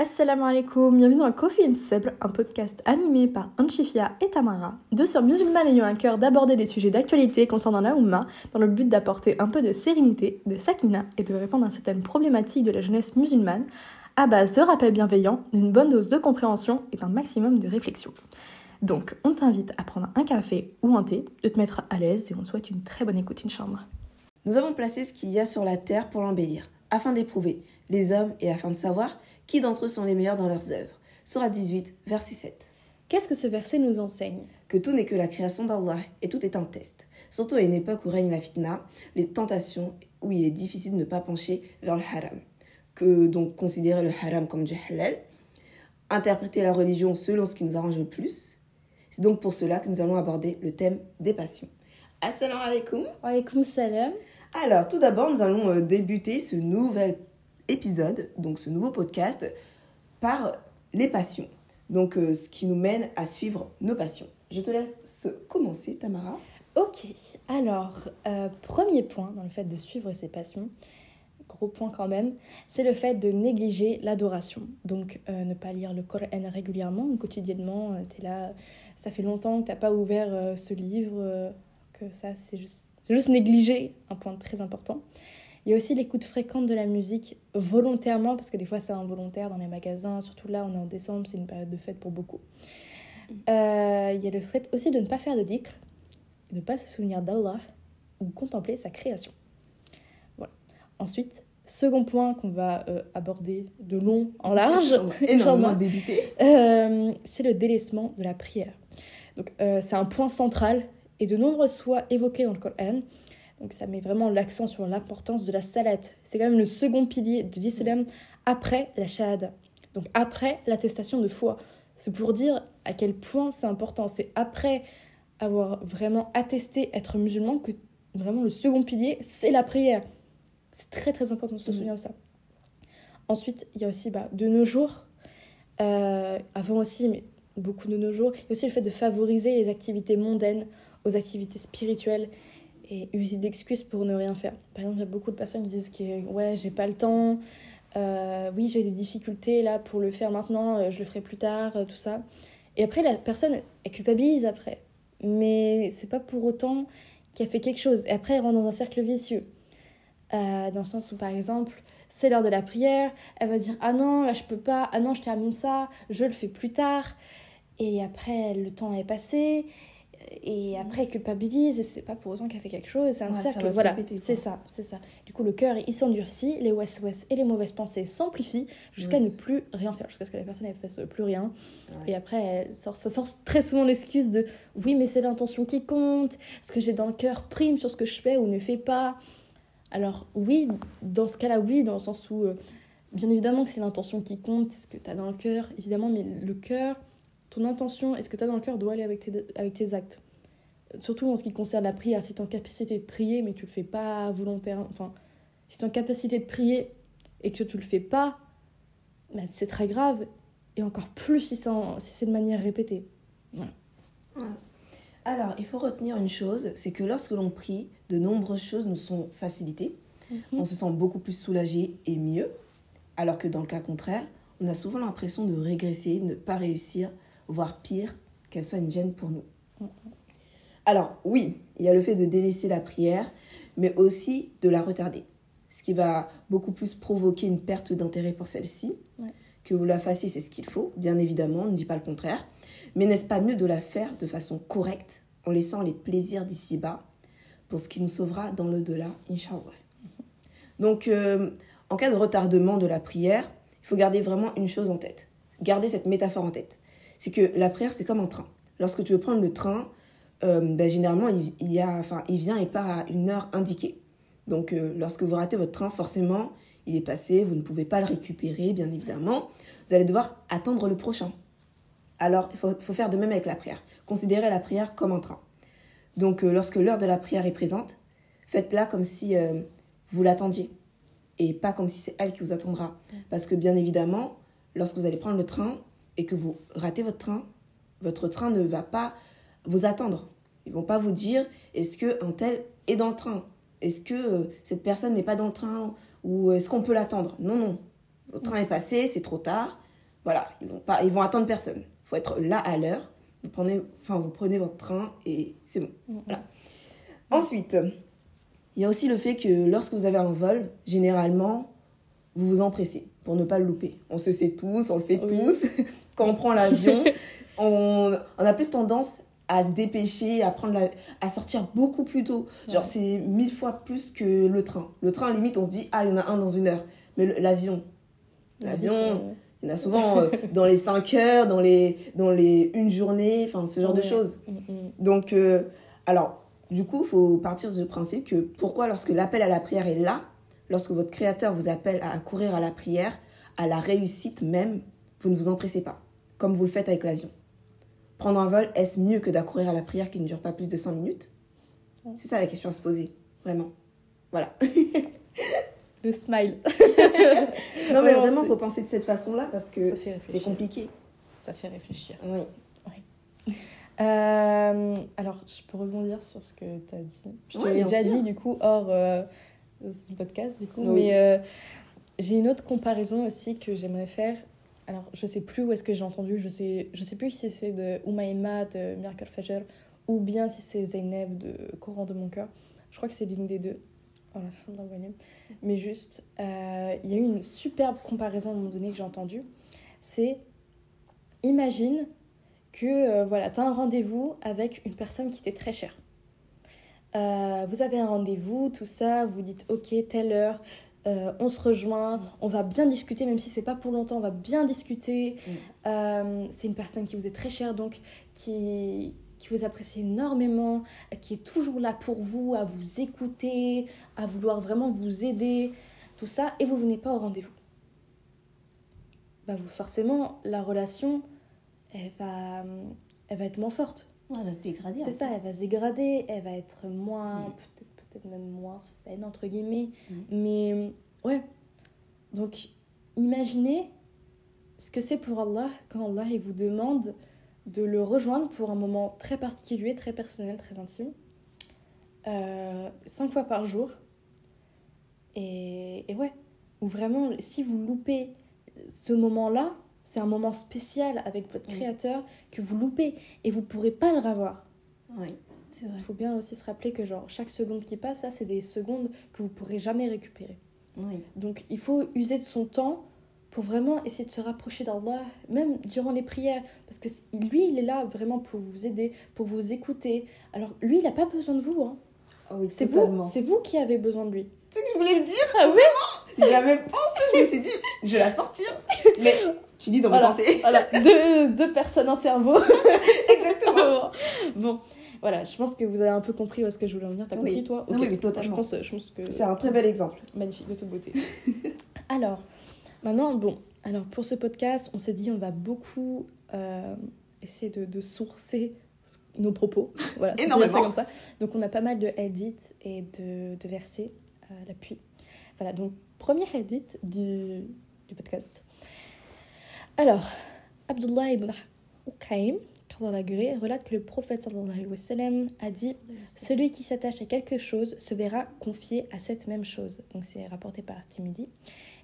Assalamu alaikum, bienvenue dans Coffee and Sable, un podcast animé par Anchifia et Tamara, deux sœurs musulmanes ayant un cœur d'aborder des sujets d'actualité concernant la Oumma, dans le but d'apporter un peu de sérénité, de sakina et de répondre à certaines problématiques de la jeunesse musulmane, à base de rappels bienveillants, d'une bonne dose de compréhension et d'un maximum de réflexion. Donc, on t'invite à prendre un café ou un thé, de te mettre à l'aise et on te souhaite une très bonne écoute, Inch'Allah. Nous avons placé ce qu'il y a sur la terre pour l'embellir, afin d'éprouver les hommes et afin de savoir qui d'entre eux sont les meilleurs dans leurs œuvres? Surah 18, verset 7. Qu'est-ce que ce verset nous enseigne? Que tout n'est que la création d'Allah et tout est un test. Surtout à une époque où règne la fitna, les tentations, où il est difficile de ne pas pencher vers le haram. Que donc considérer le haram comme du halal, interpréter la religion selon ce qui nous arrange le plus? C'est donc pour cela que nous allons aborder le thème des passions. Assalamu alaikum. Alaikum salam. Alors, tout d'abord, nous allons euh, débuter ce nouvel épisode, donc ce nouveau podcast, par les passions. Donc, euh, ce qui nous mène à suivre nos passions. Je te laisse commencer, Tamara. Ok, alors, euh, premier point dans le fait de suivre ses passions, gros point quand même, c'est le fait de négliger l'adoration. Donc, euh, ne pas lire le Coran régulièrement ou quotidiennement, tu es là, ça fait longtemps que tu n'as pas ouvert ce livre, que ça, c'est juste, juste négliger, un point très important. Il y a aussi l'écoute fréquente de la musique volontairement, parce que des fois c'est involontaire dans les magasins, surtout là on est en décembre, c'est une période de fête pour beaucoup. Euh, il y a le fait aussi de ne pas faire de dhikr, de ne pas se souvenir d'Allah ou contempler sa création. Voilà. Ensuite, second point qu'on va euh, aborder de long en large, énormément euh, c'est le délaissement de la prière. Donc c'est un point central et de nombreuses fois évoqué dans le Coran. Donc ça met vraiment l'accent sur l'importance de la salette. C'est quand même le second pilier de l'islam après la shahada. Donc après l'attestation de foi. C'est pour dire à quel point c'est important. C'est après avoir vraiment attesté être musulman que vraiment le second pilier, c'est la prière. C'est très très important de se souvenir de ça. Ensuite, il y a aussi bah, de nos jours, euh, avant aussi, mais beaucoup de nos jours, il y a aussi le fait de favoriser les activités mondaines aux activités spirituelles et user d'excuses pour ne rien faire. Par exemple, il y a beaucoup de personnes qui disent que ouais, j'ai pas le temps, euh, oui, j'ai des difficultés là pour le faire maintenant, euh, je le ferai plus tard, euh, tout ça. Et après, la personne, elle culpabilise après. Mais c'est pas pour autant qu'elle fait quelque chose. Et après, elle rentre dans un cercle vicieux. dans le sens où, par exemple, c'est l'heure de la prière, elle va dire Ah non, là je peux pas, ah non, je termine ça, je le fais plus tard. Et après, le temps est passé et après elle culpabilise et c'est pas pour autant qu'elle fait quelque chose c'est un cercle voilà. c'est ça c'est ça. Du coup le cœur il s'endurcit les west west et les mauvaises pensées s'amplifient jusqu'à ne plus rien faire jusqu'à ce que la personne ne fasse plus rien. Et après elle sort, ça sort très souvent l'excuse de oui mais c'est l'intention qui compte ce que j'ai dans le cœur prime sur ce que je fais ou ne fais pas alors oui dans ce cas là oui dans le sens où euh, bien évidemment que c'est l'intention qui compte ce que tu as dans le cœur évidemment mais le cœur ton intention est ce que tu as dans le cœur doit aller avec tes, avec tes actes. Surtout en ce qui concerne la prière, si tu es en capacité de prier mais tu le fais pas volontairement, enfin, si tu es en capacité de prier et que tu le fais pas, bah, c'est très grave et encore plus si c'est de manière répétée. Alors, il faut retenir une chose, c'est que lorsque l'on prie, de nombreuses choses nous sont facilitées. Mhm. On se sent beaucoup plus soulagé et mieux, alors que dans le cas contraire, on a souvent l'impression de régresser, de ne pas réussir voire pire, qu'elle soit une gêne pour nous. Alors oui, il y a le fait de délaisser la prière, mais aussi de la retarder, ce qui va beaucoup plus provoquer une perte d'intérêt pour celle-ci. Que vous la fassiez, c'est ce qu'il faut, bien évidemment, on ne dit pas le contraire. Mais n'est-ce pas mieux de la faire de façon correcte, en laissant les plaisirs d'ici-bas, pour ce qui nous sauvera dans l'au-delà, Inch'Allah. Donc, euh, en cas de retardement de la prière, il faut garder vraiment une chose en tête. Gardez cette métaphore en tête c'est que la prière, c'est comme un train. Lorsque tu veux prendre le train, euh, ben, généralement, il, y a, enfin, il vient et part à une heure indiquée. Donc, euh, lorsque vous ratez votre train, forcément, il est passé, vous ne pouvez pas le récupérer, bien évidemment. Vous allez devoir attendre le prochain. Alors, il faut, faire de même avec la prière. Considérez la prière comme un train. Donc, euh, lorsque l'heure de la prière est présente, faites-la comme si vous l'attendiez et pas comme si c'est elle qui vous attendra. Parce que, bien évidemment, lorsque vous allez prendre le train, et que vous ratez votre train, votre train ne va pas vous attendre. Ils vont pas vous dire est-ce que un tel est dans le train? Est-ce que euh, cette personne n'est pas dans le train ou est-ce qu'on peut l'attendre? Non, non. Votre train est passé, c'est trop tard. voilà, ils vont, pas, ils vont attendre personne. Il faut être là à l'heure. Vous prenez, enfin, vous prenez votre train et c'est bon. Mm, mm. Voilà. Ensuite, il y a aussi le fait que lorsque vous avez un vol, généralement, vous vous empressez pour ne pas le louper. On se sait tous, on le fait Oui. tous. Quand on prend l'avion, on, on a plus tendance à se dépêcher, à, prendre la- à sortir beaucoup plus tôt. Genre, Ouais. c'est mille fois plus que le train. Le train, limite, on se dit, ah, il y en a un dans une heure. Mais l'avion, l'avion, il y en a souvent euh, dans les 5 heures, dans les, dans les une journée, enfin, ce genre de choses. mm, mm. Donc, euh, alors, du coup, il faut partir du principe que pourquoi, lorsque l'appel à la prière est là, lorsque votre créateur vous appelle à courir à la prière, à la réussite même, vous ne vous empressez pas, comme vous le faites avec l'avion. Prendre un vol, est-ce mieux que d'accourir à la prière qui ne dure pas plus de 5 minutes? C'est ça la question à se poser, vraiment. Voilà. Le smile. non, mais Vraiment, il faut penser de cette façon-là parce que c'est compliqué. Ça fait réfléchir. Oui. Euh, alors, je peux rebondir sur ce que tu as dit? Je Ouais, déjà sûr. dit, du coup, hors euh, podcast, du coup. Oui. Mais euh, j'ai une autre comparaison aussi que j'aimerais faire. Alors, je sais plus où est-ce que j'ai entendu. Je sais, je sais plus si c'est de Umaima de Miracle Fajr ou bien si c'est Zeynep de Coran de mon cœur. Je crois que c'est l'une des deux. Mais juste, euh, il y a eu une superbe comparaison à un moment donné que j'ai entendue. C'est, imagine que euh, voilà, tu as un rendez-vous avec une personne qui t'est très chère. Euh, vous avez un rendez-vous, tout ça, vous dites ok, telle heure, euh, on se rejoint, on va bien discuter, même si c'est pas pour longtemps, on va bien discuter. Mm. Euh, c'est une personne qui vous est très chère, donc qui, qui vous apprécie énormément, qui est toujours là pour vous, à vous écouter, à vouloir vraiment vous aider, tout ça, et vous venez pas au rendez-vous. Bah vous, forcément, la relation, elle va, elle va être moins forte. Elle va se dégrader. C'est ça, elle va se dégrader, elle va être moins, Mm. peut-être peut-être même moins saine, entre guillemets. Mm. Mais ouais, donc imaginez ce que c'est pour Allah quand Allah il vous demande de le rejoindre pour un moment très particulier, très personnel, très intime, euh, cinq fois par jour. Et, et ouais, ou vraiment, si vous loupez ce moment-là, c'est un moment spécial avec votre créateur que vous loupez et vous pourrez pas le revoir. Oui. Il faut bien aussi se rappeler que genre chaque seconde qui passe, ça c'est des secondes que vous pourrez jamais récupérer. Oui. Donc il faut user de son temps pour vraiment essayer de se rapprocher d'Allah, même durant les prières, parce que lui il est là vraiment pour vous aider, pour vous écouter. Alors lui il n'a pas besoin de vous, hein. Ah oui, c'est vous, c'est vous qui avez besoin de lui. Tu sais que je voulais le dire? Ah oui? J'y avais pensé, je me suis dit, je vais la sortir. Mais tu dis dans mes Voilà. pensées. Voilà, deux, deux personnes, un cerveau. Exactement. bon, voilà, je pense que vous avez un peu compris où est-ce que je voulais en venir. T'as Oui. compris toi Ok. oui, totalement. Je pense, je pense que C'est un très bel exemple. Magnifique, de toute beauté. alors, maintenant, bon, alors pour ce podcast, on s'est dit on va beaucoup euh, essayer de, de sourcer nos propos. Voilà, c'est Énormément. comme ça. Donc on a pas mal de edits et de, de versets à l'appui. Voilà, donc premier edit du, du podcast. Alors, Abdullah ibn l'agrée, relate que le prophète sallallahu alayhi wa sallam a dit celui qui s'attache à quelque chose se verra confié à cette même chose. Donc c'est rapporté par Timidi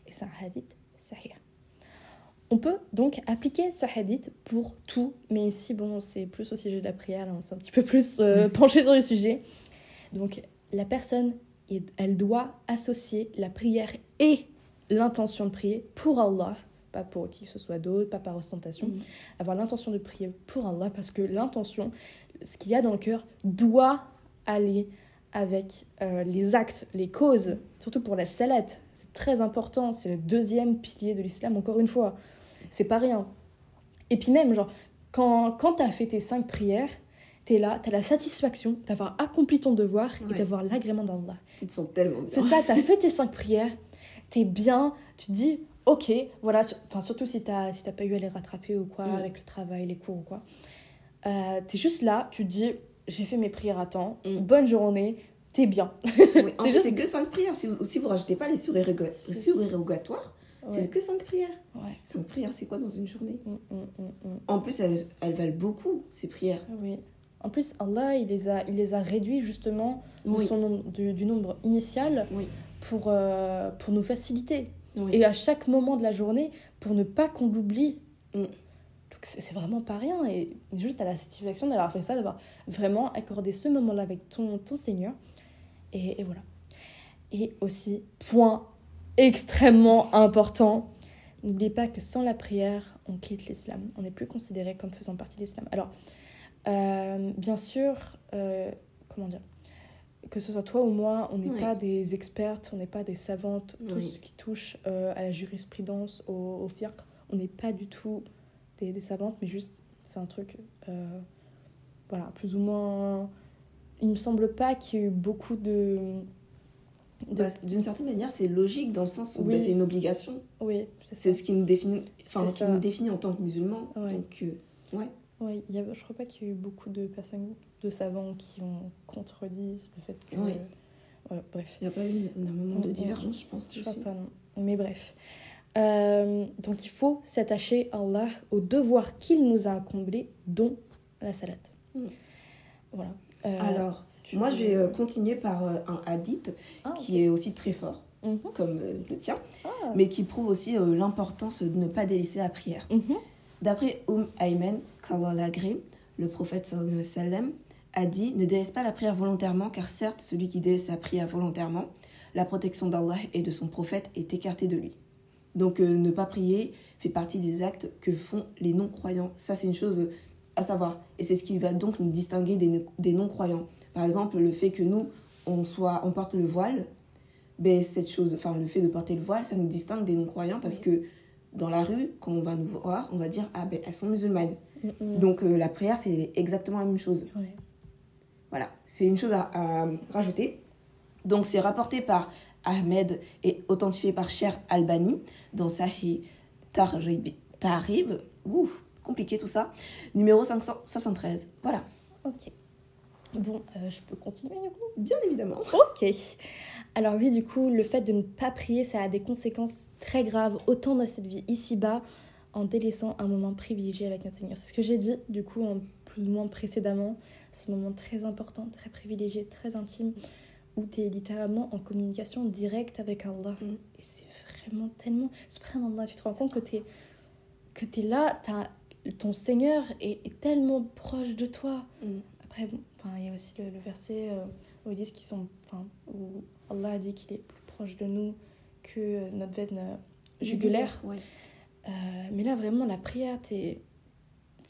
et c'est un hadith sahih. On peut donc appliquer ce hadith pour tout, mais ici, bon, c'est plus au sujet de la prière, on s'est un petit peu plus euh, penché sur le sujet. Donc, la personne, elle doit associer la prière et l'intention de prier pour Allah, pas pour qui que ce soit d'autre, pas par ostentation. Mhm. Avoir l'intention de prier pour Allah, parce que l'intention, ce qu'il y a dans le cœur, doit aller avec euh, les actes, les causes, surtout pour la salate. C'est très important, c'est le deuxième pilier de l'islam, encore une fois. C'est pas rien. Et puis même, genre, quand, quand tu as fait tes cinq prières, tu es là, tu as la satisfaction d'avoir accompli ton devoir et d'avoir l'agrément d'Allah. Tu te sens tellement bien. C'est ça, tu as fait tes cinq prières, tu es bien, tu te dis, ok, voilà, enfin, surtout si tu n'as si t'as pas eu à les rattraper ou quoi, Mm. avec le travail, les cours ou quoi. Euh, tu es juste là, tu te dis, j'ai fait mes prières à temps, Mm. bonne journée, t'es bien. Oui, En C'est plus, c'est que 5 prières. Si vous, si vous rajoutez pas les suréroga- C'est- surérogatoires, c'est Ouais. que 5 prières. Ouais. 5 prières, c'est quoi dans une journée? Mm. En plus, elles, elles valent beaucoup, ces prières. Oui. En plus, Allah, il les a, il les a réduits justement de son du, du nombre initial Oui. pour, euh, pour nous faciliter. Et à chaque moment de la journée pour ne pas qu'on l'oublie. Mm. Donc c'est c'est vraiment pas rien. Et juste à la satisfaction d'avoir fait ça, d'avoir vraiment accordé ce moment-là avec ton, ton Seigneur. Et, et voilà. Et aussi, point extrêmement important, n'oubliez pas que sans la prière, on quitte l'islam. On n'est plus considéré comme faisant partie de l'islam. Alors, euh, bien sûr, euh, comment dire? Que ce soit toi ou moi, on n'est Oui. pas des expertes, on n'est pas des savantes, tout Oui. ce qui touche euh, à la jurisprudence, au, au fiqh, on n'est pas du tout des, des savantes, mais juste c'est un truc, euh, voilà, plus ou moins. Il me semble pas qu'il y ait eu beaucoup de. de- Bah, D'une certaine manière, c'est logique dans le sens où Oui. bah, c'est une obligation. oui, c'est ce qui nous définit, enfin, qui nous définit en tant que musulmans. Ouais. Donc, euh, ouais. Oui, il y a, je crois pas qu'il y ait eu beaucoup de personnes, de savants qui ont contredit le fait que. Oui. Voilà, bref. Il n'y a pas eu énormément de divergence, je pense. Je crois pas, non. Mais bref. Euh, donc il faut s'attacher à Allah, au devoir qu'il nous a accomplis, dont la salat. Mm. Voilà. Euh, Alors, moi, je vais euh, continuer par un hadith Ah, qui est aussi très fort, mhm. comme le tien, Ah. mais qui prouve aussi l'importance de ne pas délaisser la prière. Mhm. D'après Umm Ayman, le prophète sallallahu alayhi wa sallam, a dit Ne délaisse pas la prière volontairement, car certes, celui qui délaisse la prière volontairement, la protection d'Allah et de son prophète est écartée de lui. Donc, euh, ne pas prier fait partie des actes que font les non-croyants. Ça, c'est une chose à savoir. Et c'est ce qui va donc nous distinguer des non-croyants. Par exemple, le fait que nous, on, soit, on porte le voile, ben, cette chose, enfin, le fait de porter le voile, ça nous distingue des non-croyants parce que dans la rue, quand on va nous voir, on va dire Ah, ben, elles sont musulmanes. Mhm. Donc euh, la prière, c'est exactement la même chose. Ouais. Voilà, c'est une chose à, à rajouter. Donc c'est rapporté par Ahmed et authentifié par Cher Albani dans Sahih Tarib. Tarib. Ouh, compliqué tout ça. Numéro 573. Voilà, Ok. Bon, euh, je peux continuer du coup? Bien évidemment. Ok. Alors oui, du coup, le fait de ne pas prier, ça a des conséquences très graves, autant dans cette vie ici-bas, en délaissant un moment privilégié avec notre Seigneur. C'est ce que j'ai dit, du coup, en plus ou moins précédemment. Ce moment très important, très privilégié, très intime, où tu es littéralement en communication directe avec Allah. Mm. Et c'est vraiment tellement... Subhanallah, tu te rends compte que tu es, que es là, t'as- ton Seigneur est, est tellement proche de toi. Mm. Après, bon, enfin, il y a aussi le, le verset euh, où ils disent qu'ils sont, enfin, où Allah a dit qu'il est plus proche de nous que euh, notre veine euh, jugulaire. Ouais. Euh, mais là, vraiment, la prière, t'es,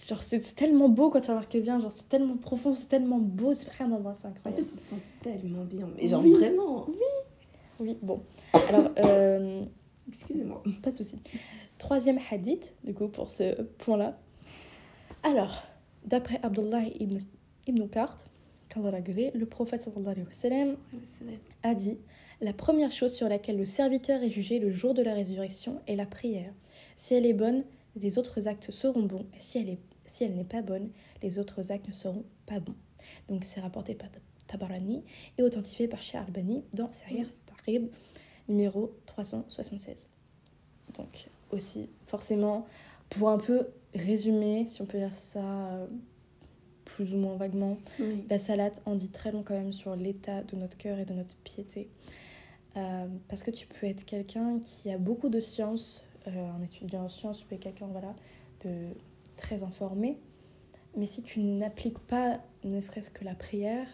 genre, c'est c'est tellement beau quand tu remarques bien. Genre, c'est tellement profond, c'est tellement beau. C'est En incroyable. plus, tu te sens tellement bien. Mais genre Oui. vraiment. Oui, bon. Alors, euh, Excusez-moi. Pas de souci. Troisième hadith, du coup, pour ce point-là. Alors, d'après Abdullah ibn, ibn Kart, le prophète sallallahu alayhi a dit La première chose sur laquelle le serviteur est jugé le jour de la résurrection est la prière. Si elle est bonne, les autres actes seront bons. Et si elle est si elle n'est pas bonne, les autres actes ne seront pas bons. Donc c'est rapporté par Tabarani et authentifié par Cheikh Albani dans Sahih Tarib numéro 376. Donc aussi, forcément, pour un peu résumer, si on peut dire ça euh, plus ou moins vaguement, Oui. la salade en dit très long quand même sur l'état de notre cœur et de notre piété. Euh, parce que tu peux être quelqu'un qui a beaucoup de sciences, euh, un étudiant en sciences, tu peux être quelqu'un voilà, de très informé, mais si tu n'appliques pas ne serait-ce que la prière,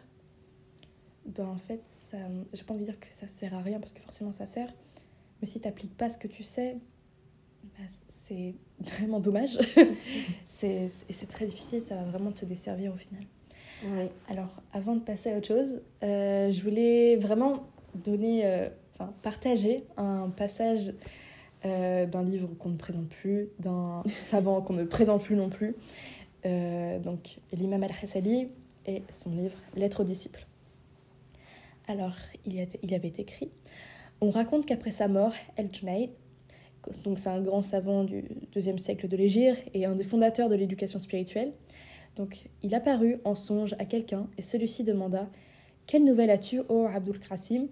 ben en fait, ça, j'ai pas envie de dire que ça sert à rien parce que forcément ça sert, mais si tu n'appliques pas ce que tu sais, ben, c'est vraiment dommage. c'est, et c'est très difficile, ça va vraiment te desservir au final. Ouais. Alors, avant de passer à autre chose, euh, je voulais vraiment donner, euh, enfin, partager un passage euh, d'un livre qu'on ne présente plus, d'un savant qu'on ne présente plus non plus. Donc, l'imam al-Hassali et son livre Lettre aux disciples. Alors, il, y a- il avait écrit On raconte qu'après sa mort, El-Junayd, donc c'est un grand savant du deuxième siècle de l'Égypte et un des fondateurs de l'éducation spirituelle, donc, il apparut en songe à quelqu'un et celui-ci demanda Quelle nouvelle as-tu, ô Abdul Qasim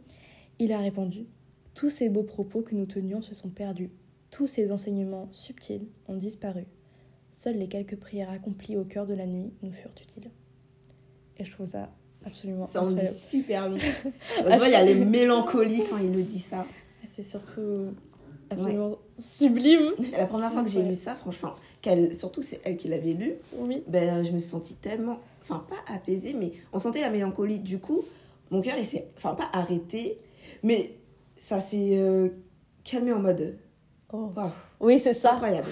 Il a répondu Tous ces beaux propos que nous tenions se sont perdus. Tous ces enseignements subtils ont disparu. Seules les quelques prières accomplies au cœur de la nuit nous furent utiles. Et je trouve ça absolument Ça en dit super long. Ça se voit, il y a les mélancolies quand il nous dit ça. C'est surtout absolument sublime. La première fois que j'ai lu ça, franchement, qu'elle, surtout c'est elle qui l'avait lu, Oui. ben, je me suis sentie tellement, enfin pas apaisée, mais on sentait la mélancolie. Du coup, mon cœur, il s'est, enfin pas arrêté, mais ça s'est euh, calmé en mode, Oh. Oui, c'est ça. incroyable.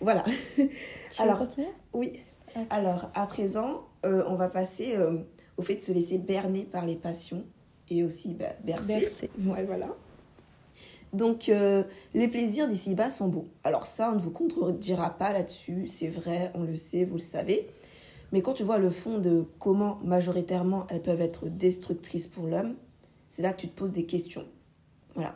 Voilà. Tu Alors, Oui. Ok. Alors, à présent, euh, on va passer euh, au fait de se laisser berner par les passions et aussi bah, bercer. Bercer. Ouais, voilà. Donc, euh, les plaisirs d'ici-bas sont beaux. Alors ça, on ne vous contredira pas là-dessus, c'est vrai, on le sait, vous le savez. Mais quand tu vois le fond de comment majoritairement elles peuvent être destructrices pour l'homme, c'est là que tu te poses des questions. Voilà.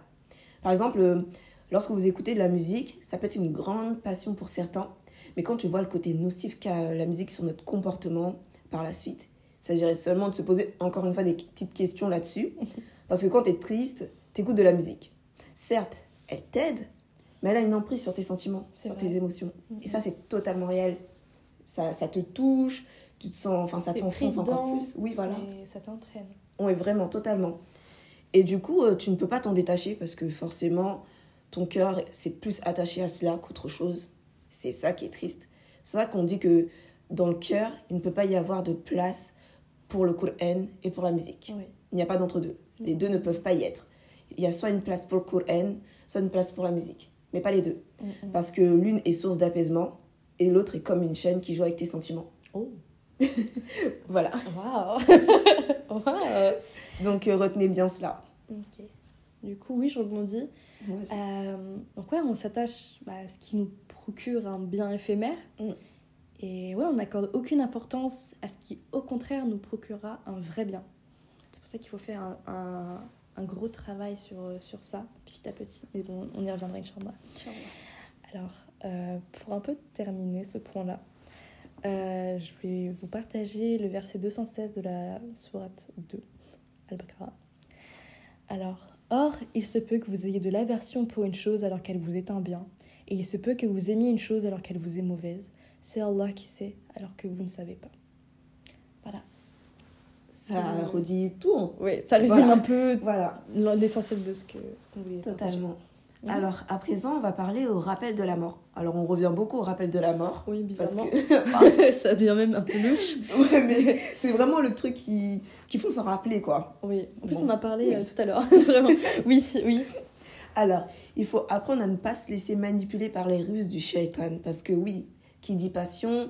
Par exemple, euh, lorsque vous écoutez de la musique, ça peut être une grande passion pour certains, mais quand tu vois le côté nocif qu'a la musique sur notre comportement par la suite, il s'agirait seulement de se poser encore une fois des petites questions là-dessus. Parce que quand tu es triste, tu écoutes de la musique. Certes, elle t'aide, mais elle a une emprise sur tes sentiments, sur vrai. tes émotions. Et ça, c'est totalement réel. Ça, ça te touche, tu te sens, enfin, ça t'enfonce encore plus. Oui, voilà. Ça t'entraîne. Oui, vraiment, totalement. Et du coup, euh, tu ne peux pas t'en détacher parce que forcément, ton cœur, c'est plus attaché à cela qu'autre chose. C'est ça qui est triste. C'est ça qu'on dit que dans le cœur, il ne peut pas y avoir de place pour le Coran et pour la musique. Oui. Il n'y a pas d'entre-deux. Les deux ne peuvent pas y être. Il y a soit une place pour le Coran, soit une place pour la musique. Mais pas les deux. Mm. Parce que l'une est source d'apaisement et l'autre est comme une chaîne qui joue avec tes sentiments. Oh. Voilà. Waouh. Waouh. Donc euh, retenez bien cela. Ok. Du coup, oui, je rebondis. Euh, donc ouais, on s'attache bah, à ce qui nous procure un bien éphémère. Mm. Et ouais, on n'accorde aucune importance à ce qui, au contraire, nous procurera un vrai bien. C'est pour ça qu'il faut faire un, un- un gros travail sur, sur ça, petit à petit. Mais bon, on y reviendra, Inch'Allah. Alors, euh, pour un peu terminer ce point-là, euh, je vais vous partager le verset 216 de la sourate 2, Al-Baqarah. Alors, or, il se peut que vous ayez de l'aversion pour une chose alors qu'elle vous est un bien, et il se peut que vous aimiez une chose alors qu'elle vous est mauvaise. C'est Allah qui sait alors que vous ne savez pas. Ça Euh, redit tout. hein. Oui, ça résume Voilà. un peu Voilà. l'essentiel de ce ce qu'on voulait partager. Totalement. Mhm. Alors, à présent, on va parler au rappel de la mort. Alors, on revient beaucoup au rappel de la mort. Oui, Parce bizarrement. que. ça devient même un peu louche. ouais, mais c'est vraiment le truc qui, qu'il faut s'en rappeler, quoi. Oui, en plus Bon, on a parlé oui. euh, tout à l'heure. Vraiment. Oui, oui. Alors, il faut apprendre à ne pas se laisser manipuler par les ruses du shaitan. Parce que, oui, qui dit passion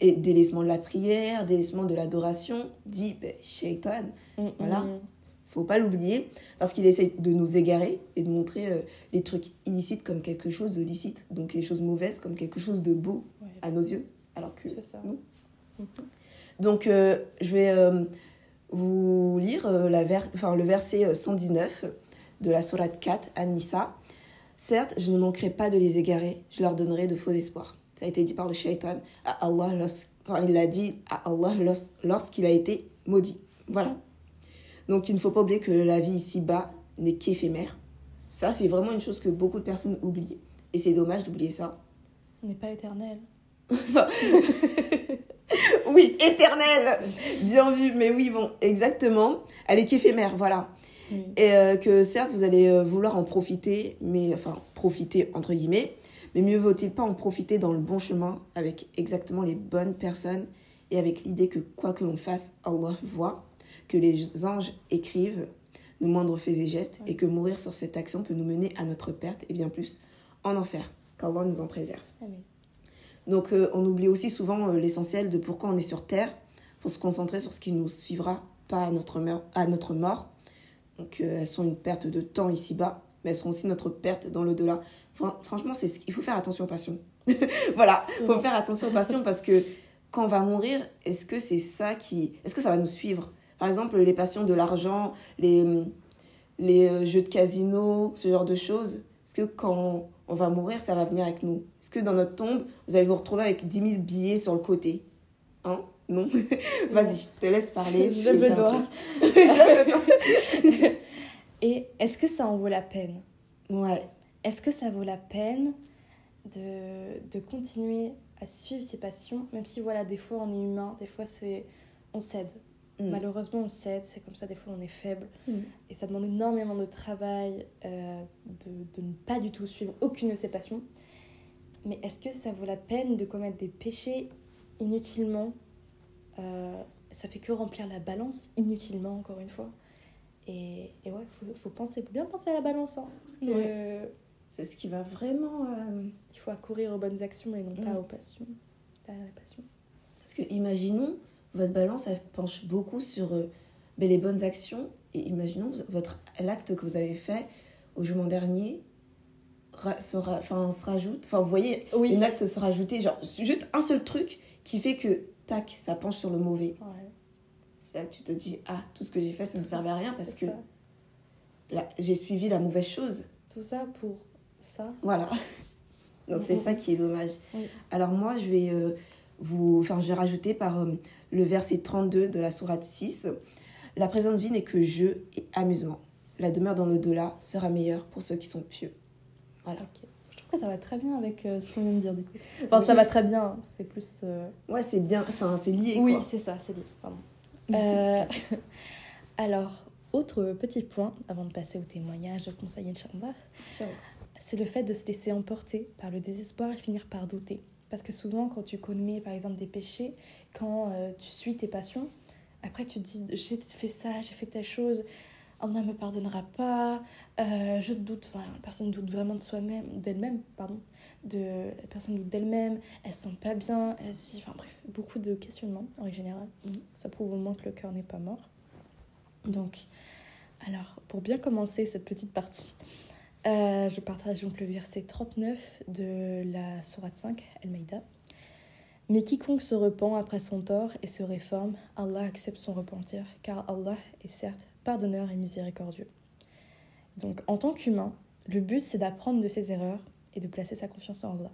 et délaissement de la prière, délaissement de l'adoration, dit ben, shaitan. Mm, Voilà. mm. faut pas l'oublier, parce qu'il essaie de nous égarer et de montrer euh, les trucs illicites comme quelque chose de licite, donc les choses mauvaises comme quelque chose de beau Ouais, à nos yeux, alors que c'est ça. non. Mhm. Donc, euh, je vais euh, vous lire la le verset euh, 119 de la sourate 4 à Nissa. Certes, je ne manquerai pas de les égarer, je leur donnerai de faux espoirs. Ça a été dit par le shaitan à Allah, enfin, il l'a dit à Allah lors- lorsqu'il a été maudit. Voilà. Donc, il ne faut pas oublier que la vie ici-bas n'est qu'éphémère. Ça, c'est vraiment une chose que beaucoup de personnes oublient. Et c'est dommage d'oublier ça. On n'est pas éternel. Oui, éternelle Bien vu, mais oui, bon, exactement. Elle est qu'éphémère, voilà. Et euh, que certes, vous allez euh, vouloir en profiter, mais enfin, profiter entre guillemets, mais mieux vaut-il pas en profiter dans le bon chemin, avec exactement les bonnes personnes, et avec l'idée que quoi que l'on fasse, Allah voit, que les anges écrivent nos moindres faits et gestes, et que mourir sur cette action peut nous mener à notre perte, et bien plus, en enfer. Qu'Allah nous en préserve. Amen. Donc euh, on oublie aussi souvent euh, l'essentiel de pourquoi on est sur Terre. faut se concentrer sur ce qui nous suivra, pas à notre, meur- à notre mort. Donc euh, elles sont une perte de temps ici-bas, mais elles seront aussi notre perte dans l'au-delà. Fran- franchement, c'est ce qu'il faut faire attention aux passions. voilà, faut Ouais. faire attention aux passions parce que quand on va mourir, est-ce que c'est ça qui... Est-ce que ça va nous suivre? Par exemple, les passions de l'argent, les, les euh, jeux de casino, ce genre de choses. Est-ce que quand on va mourir, ça va venir avec nous? Est-ce que dans notre tombe, vous allez vous retrouver avec 10 000 billets sur le côté? Hein? Non? Vas-y, je te laisse parler. Je veux le doigt. Et est-ce que ça en vaut la peine? Ouais, Est-ce que ça vaut la peine de, de continuer à suivre ses passions, même si voilà, des fois on est humain, des fois c'est on cède. Mm. Malheureusement, on cède, c'est comme ça, des fois on est faible. Mm. Et ça demande énormément de travail, euh, de, de ne pas du tout suivre aucune de ses passions. Mais est-ce que ça vaut la peine de commettre des péchés inutilement Euh, Ça fait que remplir la balance inutilement, encore une fois? Et, et ouais, faut, faut penser, faut bien penser à la balance. hein, parce que C'est ce qui va vraiment. euh, il faut accourir aux bonnes actions et non pas Mm. aux passions. Derrière les passions. Parce que imaginons, votre balance, elle penche beaucoup sur euh, ben, les bonnes actions. Et imaginons votre l'acte que vous avez fait au jugement dernier ra- se, ra- se rajoute. Enfin, vous voyez, Oui. une acte se rajouter. Genre, juste un seul truc qui fait que, tac, ça penche sur le mauvais. Ouais, C'est là que tu te dis, ah, tout ce que j'ai fait, ça ne servait à rien parce que j'ai suivi la mauvaise chose. Tout ça pour ça? Voilà. Donc c'est ça qui est dommage. Oui. Alors moi, je vais euh, vous, enfin, je vais rajouter par euh, le verset 32 de la sourate 6. La présente vie n'est que jeu et amusement. La demeure dans l'au-delà sera meilleure pour ceux qui sont pieux. Voilà. Je trouve que ça va très bien avec euh, ce qu'on vient de dire du coup. Enfin, Oui. ça va très bien. C'est plus. Ouais, c'est bien, c'est lié Oui, c'est ça, c'est lié. Pardon. Alors, autre petit point avant de passer au témoignage, au conseil Inch'Allah, c'est le fait de se laisser emporter par le désespoir et finir par douter. Parce que souvent, quand tu commets par exemple des péchés, quand euh, tu suis tes passions, après tu te dis j'ai fait ça, j'ai fait telle chose, Allah ne me pardonnera pas, euh, je doute, enfin, la personne doute vraiment de soi-même, d'elle-même, pardon, de, la personne doute d'elle-même, elle se sent pas bien, elle se dit- enfin bref, beaucoup de questionnements en général. Mhm. Ça prouve au moins que le cœur n'est pas mort. Donc, alors, pour bien commencer cette petite partie, euh, je partage donc le verset 39 de la Sourate 5, Al-Maïda. Mais quiconque se repent après son tort et se réforme, Allah accepte son repentir, car Allah est certes pardonneur et miséricordieux. Donc, en tant qu'humain, le but c'est d'apprendre de ses erreurs et de placer sa confiance en Allah.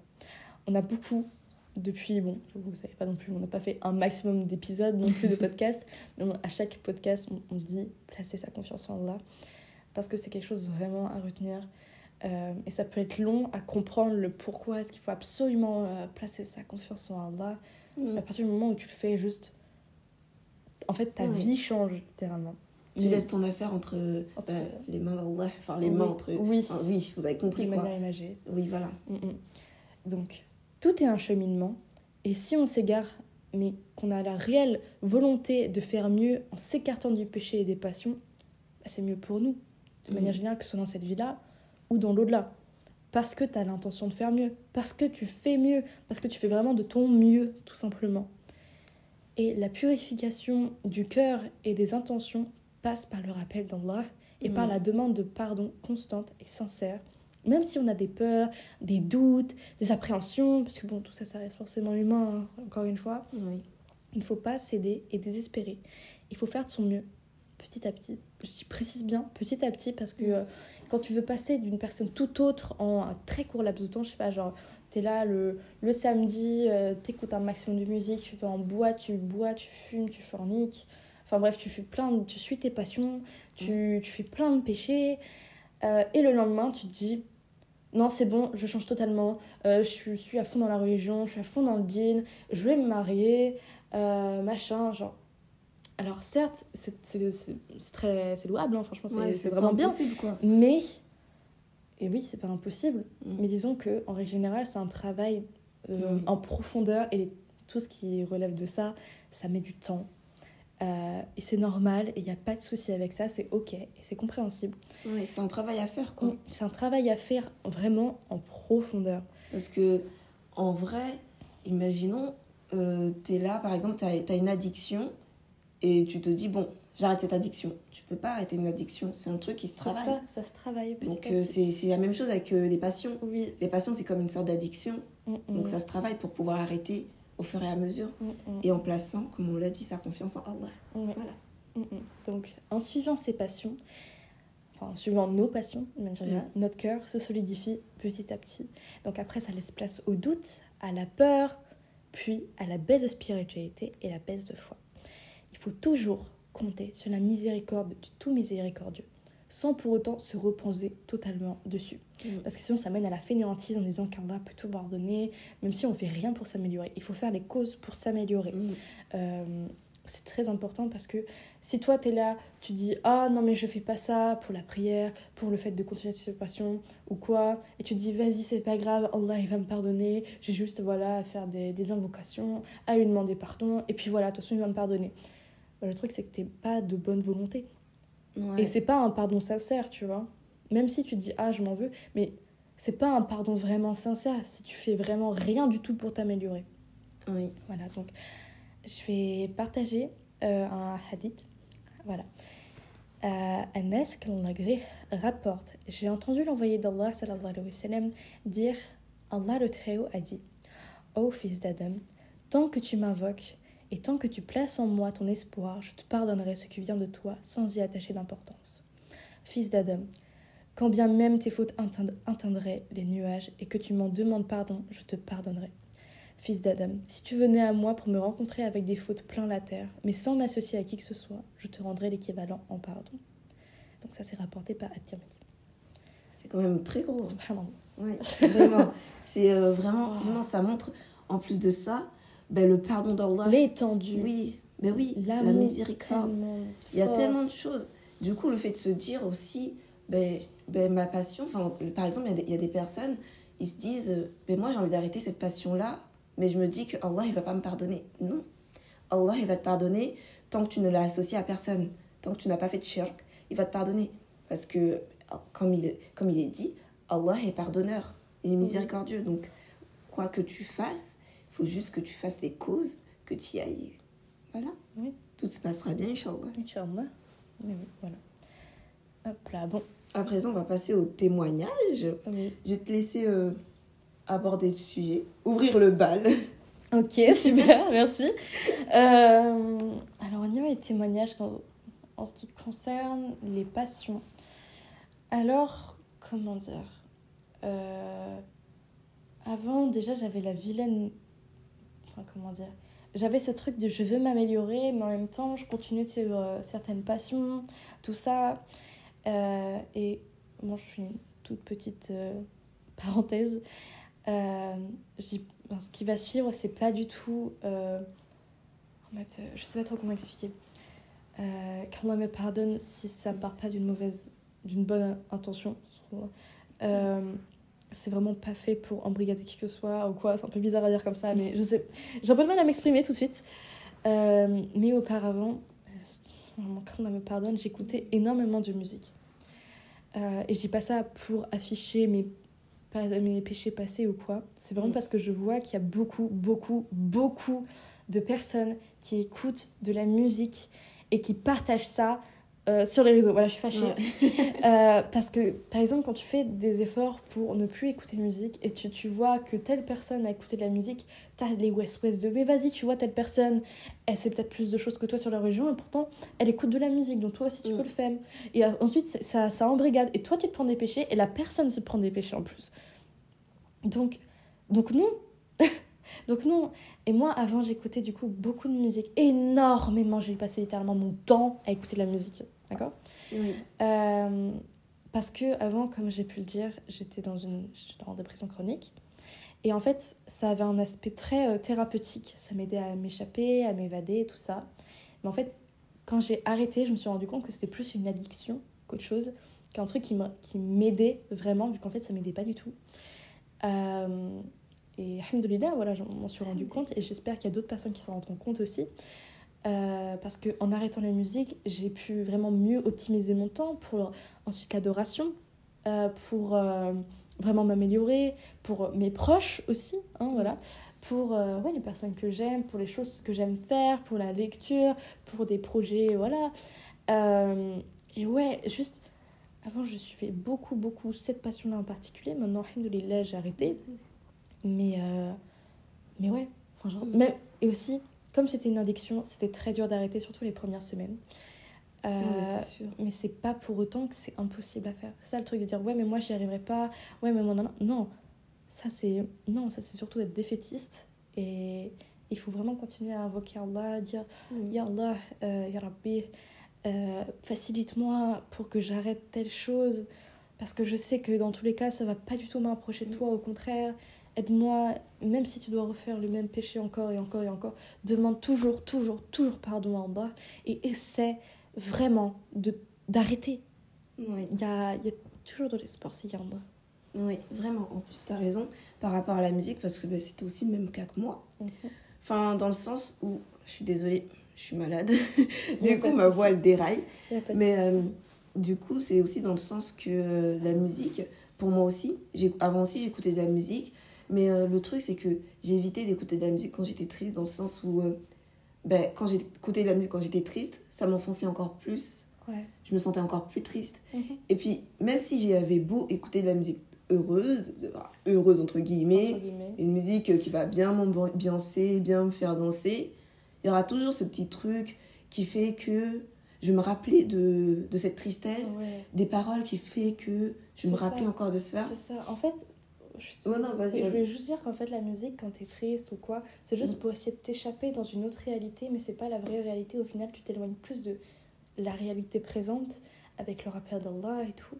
On a beaucoup, depuis, bon, vous savez pas non plus, on n'a pas fait un maximum d'épisodes non plus de podcasts, mais on- à chaque podcast, on, on dit placer sa confiance en Allah, parce que c'est quelque chose vraiment à retenir. Euh, et ça peut être long à comprendre le pourquoi est-ce qu'il faut absolument euh, placer sa confiance en Allah. Mm. À partir du moment où tu le fais juste... En fait, ta Ouais. vie change, littéralement. Tu Mais- laisses ton affaire entre, Entre- euh, les mains d'Allah, enfin les Oui. mains entre. Oui, Enfin, oui, vous avez de compris quoi. manière imagée. Oui, voilà. Mm, mm. Donc, tout est un cheminement. Et si on s'égare, mais qu'on a la réelle volonté de faire mieux en s'écartant du péché et des passions, bah, c'est mieux pour nous, de manière générale, que ce soit dans cette vie-là ou dans l'au-delà. Parce que tu as l'intention de faire mieux, parce que tu fais mieux, parce que tu fais vraiment de ton mieux, tout simplement. Et la purification du cœur et des intentions passe par le rappel d'Allah et par Mhm. la demande de pardon constante et sincère même si on a des peurs, des doutes, des appréhensions, parce que bon, tout ça, ça reste forcément humain, hein, encore une fois, il ne faut pas céder et désespérer. Il faut faire de son mieux, petit à petit. Je précise bien, petit à petit, parce que Mm. euh, quand tu veux passer d'une personne tout autre en un très court laps de temps, je sais pas, genre, t'es là le, le samedi, euh, t'écoutes un maximum de musique, tu vas en boîte, tu bois, tu fumes, tu forniques. Enfin bref, tu fais plein de- tu suis tes passions, tu, tu fais plein de péchés. Euh, et le lendemain, tu te dis, non, c'est bon, je change totalement. Euh, je suis- à fond dans la religion, je suis à fond dans le din, je vais me marier, machin, genre. Alors certes, c'est très louable, hein, franchement, c'est Ouais, vraiment bien. quoi. Mais, et oui, c'est pas impossible, Mm. mais disons que en règle générale, c'est un travail euh, Oui. en profondeur et les- tout ce qui relève de ça, ça met du temps. Euh, et c'est normal, et il n'y a pas de souci avec ça, c'est ok, et c'est compréhensible. Ouais, c'est un travail à faire, quoi. Mm, C'est un travail à faire vraiment en profondeur. Parce que, en vrai, imaginons, euh, t'es là, par exemple, t'as as une addiction et tu te dis, bon, j'arrête cette addiction. Tu peux pas arrêter une addiction, c'est un truc qui se C'est travaille. Ça, ça se travaille Donc, euh, c'est c'est la même chose avec euh, les passions. Oui. Les passions, c'est comme une sorte d'addiction. Mm, mm, Donc, ça se travaille pour pouvoir arrêter au fur et à mesure. mm, Et en plaçant, comme on l'a dit, sa confiance en Allah. Voilà. Donc, en suivant ses passions, enfin en suivant nos passions, notre cœur se solidifie petit à petit. Donc après, ça laisse place au doute, à la peur, puis à la baisse de spiritualité et la baisse de foi. Il faut toujours compter sur la miséricorde du tout miséricordieux, sans pour autant se reposer totalement dessus. Mm. Parce que sinon, ça mène à la fainéantise en disant qu'Allah peut tout pardonner, même si on fait rien pour s'améliorer. Il faut faire les causes pour s'améliorer. Mm. Euh, c'est très important parce que si toi tu es là, tu dis ah non mais je fais pas ça pour la prière, pour le fait de continuer cette passion ou quoi, et tu dis vas-y c'est pas grave, Allah il va me pardonner, j'ai juste voilà à faire des, des, invocations, à lui demander pardon, et puis voilà, de toute façon il va me pardonner. Bah, le truc c'est que t'es pas de bonne volonté. Et c'est pas un pardon sincère, tu vois. Même si tu dis ah je m'en veux, mais c'est pas un pardon vraiment sincère si tu fais vraiment rien du tout pour t'améliorer. Oui. Voilà, donc je vais partager euh, un hadith. Voilà. Euh, Anas gré rapporte J'ai entendu l'envoyé d'Allah sallam, dire Allah le Très-Haut a dit Ô fils d'Adam, tant que tu m'invoques et tant que tu places en moi ton espoir, je te pardonnerai ce qui vient de toi sans y attacher d'importance. Fils d'Adam, quand bien même tes fautes atteindraient les nuages et que tu m'en demandes pardon, je te pardonnerai. Fils d'Adam, si tu venais à moi pour me rencontrer avec des fautes plein la terre, mais sans m'associer à qui que ce soit, je te rendrai l'équivalent en pardon. Donc ça c'est rapporté par At-Tirmidhi. C'est quand même très gros. Oui, vraiment. c'est euh, vraiment, oh. ça montre, en plus de ça, ben, le pardon d'Allah. L'étendue. Oui, ben oui, la miséricorde. Il y a tellement de choses. Du coup, le fait de se dire aussi, ben, ben ma passion, par exemple, il y, y, a des personnes, ils se disent, ben moi j'ai envie d'arrêter cette passion-là, mais je me dis que Allah il va pas me pardonner. Non. Allah il va te pardonner tant que tu ne l'as associé à personne, tant que tu n'as pas fait de shirk, il va te pardonner parce que comme il comme il est dit, Allah est pardonneur, il est miséricordieux. Donc quoi que tu fasses, faut juste que tu fasses les causes que tu y ailles. Voilà. Oui. Tout se passera bien, Inch'Allah. Inch'Allah. Oui, voilà. Hop là, bon. À présent, on va passer au témoignage. Oui. Je vais te laisser euh, aborder le sujet, ouvrir le bal. Ok, super, merci. Euh, alors, on y va les témoignages en, ce qui concerne les passions. Alors, comment dire euh, Avant, déjà, j'avais la vilaine. Comment dire J'avais ce truc de je veux m'améliorer, mais en même temps, je continue de suivre euh, certaines passions, tout ça. et moi, je suis une toute petite parenthèse. Euh, ce qui va suivre, c'est pas du tout. Euh, en fait, je sais pas trop comment expliquer. Euh, Qu'Allah me pardonne si ça part pas d'une mauvaise, d'une bonne intention. Euh, c'est vraiment pas fait pour embrigader qui que ce soit ou quoi. C'est un peu bizarre à dire comme ça, mais je sais. J'ai un peu de mal à m'exprimer tout de suite. mais auparavant, qu'Allah me pardonne, j'écoutais énormément de musique. et je dis pas ça pour afficher mes pas mes péchés passés ou quoi. C'est vraiment mm. parce que je vois qu'il y a beaucoup, beaucoup, beaucoup de personnes qui écoutent de la musique et qui partagent ça euh, sur les réseaux. Voilà, je suis fâchée. Euh, parce que, par exemple, quand tu fais des efforts pour ne plus écouter de musique et tu, tu vois que telle personne a écouté de la musique, t'as les West West de mais vas-y, tu vois, telle personne, elle sait peut-être plus de choses que toi sur la région et pourtant, elle écoute de la musique, donc toi aussi tu mm. peux le faire. Et euh, ensuite, ça, ça embrigade. Et toi, tu te prends des péchés et la personne se prend des péchés en plus. Donc, donc non. donc non. Et moi, avant, j'écoutais du coup beaucoup de musique. Énormément. J'ai passé littéralement mon temps à écouter de la musique. D'accord oui. Euh, parce que avant, comme j'ai pu le dire, j'étais dans une en dépression chronique. Et en fait, ça avait un aspect très euh, thérapeutique. Ça m'aidait à m'échapper, à m'évader, tout ça. Mais en fait, quand j'ai arrêté, je me suis rendu compte que c'était plus une addiction qu'autre chose, qu'un truc qui m'aidait vraiment, vu qu'en fait, ça m'aidait pas du tout. Euh, et alhamdoulilah, voilà, je m'en suis rendu compte et j'espère qu'il y a d'autres personnes qui s'en rendront compte aussi. Euh, parce qu'en arrêtant la musique, j'ai pu vraiment mieux optimiser mon temps pour ensuite l'adoration, euh, pour vraiment m'améliorer, pour mes proches aussi, hein, voilà, pour ouais, les personnes que j'aime, pour les choses que j'aime faire, pour la lecture, pour des projets, voilà. et ouais, juste avant, je suivais beaucoup, beaucoup cette passion-là en particulier. Maintenant, alhamdoulilah, j'ai arrêté. Mais, euh, mais ouais, enfin, genre, même, et aussi, comme c'était une addiction, c'était très dur d'arrêter, surtout les premières semaines. Euh, mais c'est pas pour autant que c'est impossible à faire. C'est ça le truc de dire, ouais, mais moi, j'y arriverai pas. Ouais, mais moi, non, non. Ça, c'est non, ça, c'est surtout être défaitiste. Et il faut vraiment continuer à invoquer Allah, dire, Ya Allah, euh, Ya Rabbi. Euh, facilite-moi pour que j'arrête telle chose parce que je sais que dans tous les cas ça va pas du tout m'approcher de toi au contraire aide-moi, même si tu dois refaire le même péché encore et encore et encore, demande toujours, toujours, toujours pardon à Allah et essaie vraiment de d'arrêter. Oui. Il y a, il y a toujours de l'espoir s'il y en a. Oui, vraiment. En plus, tu as raison par rapport à la musique parce que bah, c'était aussi le même cas que moi. Mhm. Enfin, dans le sens où, je suis désolée, je suis malade. Du coup, ma voix, elle déraille. Mais euh, du coup, c'est aussi dans le sens que euh, la musique, pour moi aussi, avant aussi, j'écoutais de la musique. Mais euh, le truc, c'est que j'ai évité d'écouter de la musique quand j'étais triste, dans le sens où, euh, ben, quand j'écoutais de la musique quand j'étais triste, ça m'enfonçait encore plus. Ouais. Je me sentais encore plus triste. Mhm. Et puis, même si j'avais beau écouter de la musique heureuse, de- heureuse entre guillemets, Entre guillemets. une musique qui va bien m'ambiancer, bien me faire danser, il y aura toujours ce petit truc qui fait que je vais me rappeler de, de cette tristesse, Ouais. des paroles qui fait que je me ça. encore de cela. C'est ça. En fait, je, Ouais, non, je voulais juste dire qu'en fait, la musique, quand t'es triste ou quoi, c'est juste Mm. pour essayer de t'échapper dans une autre réalité, mais c'est pas la vraie réalité. Au final, tu t'éloignes plus de la réalité présente avec le rappel d'Allah et tout.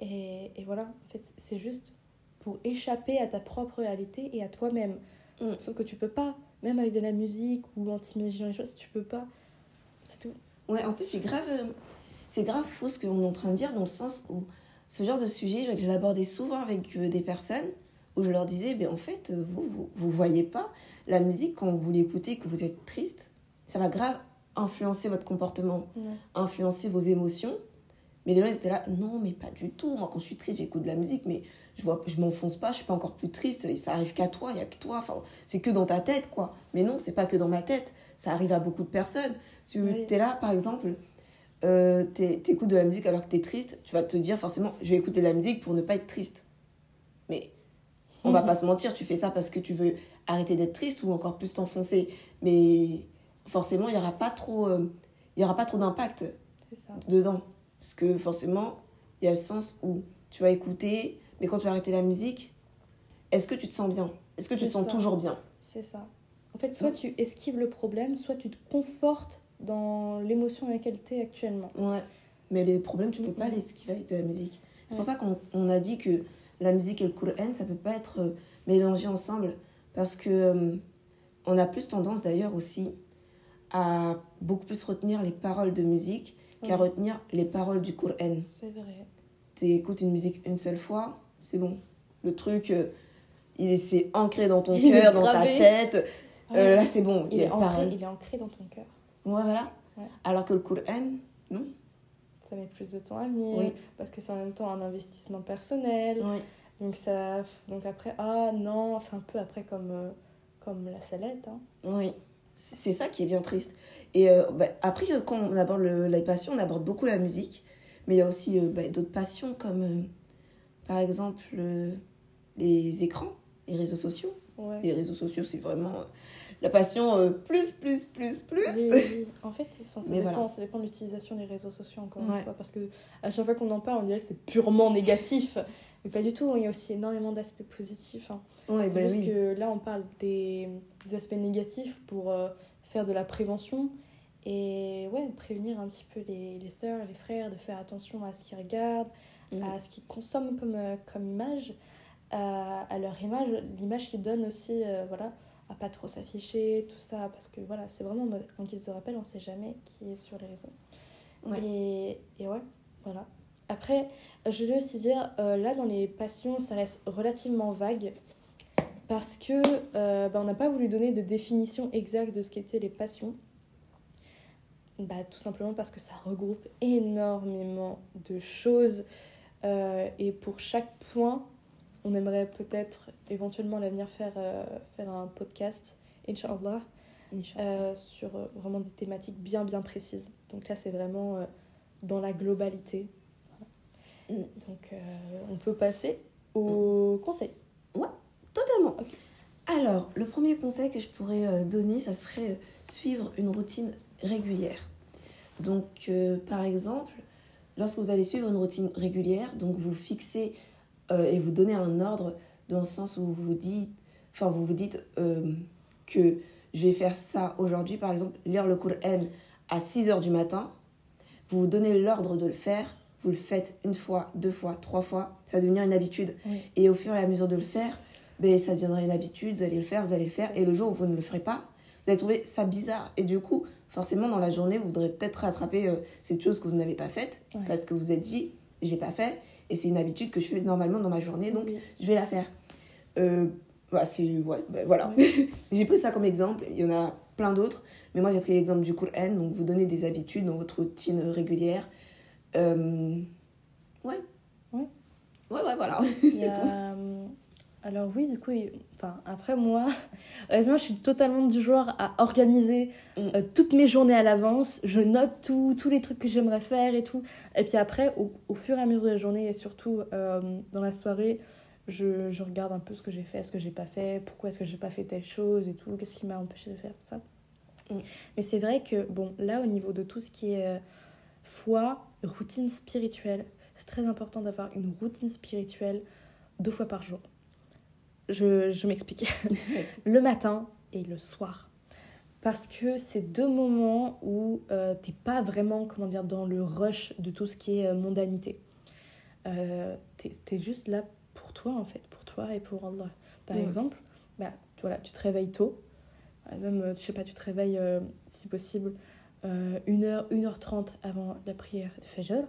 Et, et voilà, en fait, c'est juste pour échapper à ta propre réalité et à toi-même. Mm. Sauf que tu peux pas, même avec de la musique ou en t'imaginant les choses, tu peux pas. C'est tout. Ouais, en plus, c'est grave, euh, c'est grave faux ce qu'on est en train de dire, dans le sens où ce genre de sujet, je l'abordais souvent avec euh, des personnes où je leur disais, ben, en fait, euh, vous, vous, vous voyez pas, la musique, quand vous l'écoutez, que vous êtes triste, ça va grave influencer votre comportement, influencer vos émotions. Mais les gens, ils étaient là, non, mais pas du tout. Moi, quand je suis triste, j'écoute de la musique, mais je vois, je m'enfonce pas, je suis pas encore plus triste. Et ça arrive qu'à toi, il y a que toi. Enfin, c'est que dans ta tête, quoi. Mais non, c'est pas que dans ma tête. Ça arrive à beaucoup de personnes. Tu Oui. es là, par exemple, euh, t'es- t'écoutes de la musique alors que t'es triste, tu vas te dire forcément, je vais écouter de la musique pour ne pas être triste. Mais on va Mhm. pas se mentir, tu fais ça parce que tu veux arrêter d'être triste ou encore plus t'enfoncer. Mais forcément, il y aura pas trop, euh, il y aura pas trop d'impact dedans. Parce que forcément, il y a le sens où tu vas écouter, mais quand tu vas arrêter la musique, est-ce que tu te sens bien? Est-ce que tu te sens ça. toujours bien? C'est ça. En fait, soit tu esquives le problème, soit tu te confortes dans l'émotion dans laquelle tu es actuellement. Ouais. Mais les problèmes, tu peux Mhm. pas les esquiver avec de la musique. C'est pour ça qu'on on a dit que la musique et le Coran, ça peut pas être euh, mélangé ensemble. Parce que euh, on a plus tendance d'ailleurs aussi à beaucoup plus retenir les paroles de musique qu'à retenir les paroles du Coran. C'est vrai. tu écoutes une musique une seule fois, c'est bon. Le truc, euh, il est, c'est ancré dans ton cœur, dans ta tête. Euh, là, c'est bon, est ancré, il est ancré dans ton cœur. Ouais, voilà. Ouais. Alors que le Coran, non. Ça met plus de temps à venir, Oui. parce que c'est en même temps un investissement personnel. Oui. Donc, ça, donc après, ah non, c'est un peu après comme, euh, comme la salette. Hein. Oui. C'est ça qui est bien triste. Et euh, bah, après, euh, quand on aborde le- les passions, on aborde beaucoup la musique. Mais il y a aussi euh, bah, d'autres passions comme, par exemple, les écrans, les réseaux sociaux. Ouais. Les réseaux sociaux, c'est vraiment la passion euh, plus, plus, plus, plus. Oui, oui, oui. En fait, ça, dépend, voilà. ça dépend de l'utilisation des réseaux sociaux, encore Ouais. une fois. Parce que à chaque fois qu'on en parle, on dirait que c'est purement négatif. Mais pas du tout, il y a aussi énormément d'aspects positifs. hein. Ouais, c'est bah juste oui. que là, on parle des, des aspects négatifs pour euh, faire de la prévention et ouais, prévenir un petit peu les, les sœurs, les frères, de faire attention à ce qu'ils regardent, Mhm. à ce qu'ils consomment comme, euh, comme image, à, à leur image, l'image qu'ils donnent aussi, euh, voilà, à pas trop s'afficher, tout ça, parce que voilà, c'est vraiment en guise de rappel, on sait jamais qui est sur les réseaux. Ouais. Et, et ouais, voilà. Après, je vais aussi dire, euh, là, dans les passions, ça reste relativement vague. Parce que euh, bah, on n'a pas voulu donner de définition exacte de ce qu'étaient les passions. Bah, tout simplement parce que ça regroupe énormément de choses. Euh, et pour chaque point, on aimerait peut-être éventuellement à l'avenir faire, euh, faire un podcast, Inch'Allah, euh, sur euh, vraiment des thématiques bien bien précises. Donc là, c'est vraiment dans la globalité. Voilà. Mm. Donc on peut passer au conseil. Totalement. Ok. Alors, le premier conseil que je pourrais donner, ça serait suivre une routine régulière. Donc, par exemple, lorsque vous allez suivre une routine régulière, donc vous fixez euh, et vous donnez un ordre dans le sens où vous vous dites, enfin, vous vous dites euh, que je vais faire ça aujourd'hui, par exemple, lire le Coran à 6 heures du matin. Vous vous donnez l'ordre de le faire, vous le faites une fois, deux fois, trois fois, ça va devenir une habitude. Oui. Et au fur et à mesure de le faire, ben, ça deviendra une habitude, vous allez le faire, vous allez le faire, et le jour où vous ne le ferez pas, vous allez trouver ça bizarre. Et du coup, forcément, dans la journée, vous voudrez peut-être rattraper euh, cette chose que vous n'avez pas faite, Ouais. parce que vous vous êtes dit, j'ai pas fait, et c'est une habitude que je fais normalement dans ma journée, donc je vais la faire. Euh, bah, c'est, ouais, ben, voilà. j'ai pris ça comme exemple, il y en a plein d'autres, mais moi j'ai pris l'exemple du Coran, donc vous donnez des habitudes dans votre routine régulière. Euh, ouais. Ouais. Ouais, ouais, voilà, c'est tout. Alors oui, du coup, il- enfin, après moi, honnêtement, je suis totalement du genre à organiser Mm. euh, toutes mes journées à l'avance. Je note tout, tous les trucs que j'aimerais faire et tout. Et puis après, au, au fur et à mesure de la journée et surtout euh, dans la soirée, je, je regarde un peu ce que j'ai fait, ce que j'ai pas fait, pourquoi est-ce que j'ai pas fait telle chose et tout, qu'est-ce qui m'a empêché de faire ça. Mm. Mais c'est vrai que, bon, là, au niveau de tout ce qui est euh, foi, routine spirituelle, c'est très important d'avoir une routine spirituelle deux fois par jour. Je, je m'explique. le matin et le soir. Parce que c'est deux moments où euh, t'es pas vraiment, comment dire, dans le rush de tout ce qui est euh, mondanité. Euh, t'es, t'es juste là pour toi, en fait, pour toi et pour Allah. Par Ouais. exemple, bah, voilà, tu te réveilles tôt. Euh, Même, euh, je sais pas, tu te réveilles, euh, si possible, euh, 1h, 1h30 avant la prière de Fajr.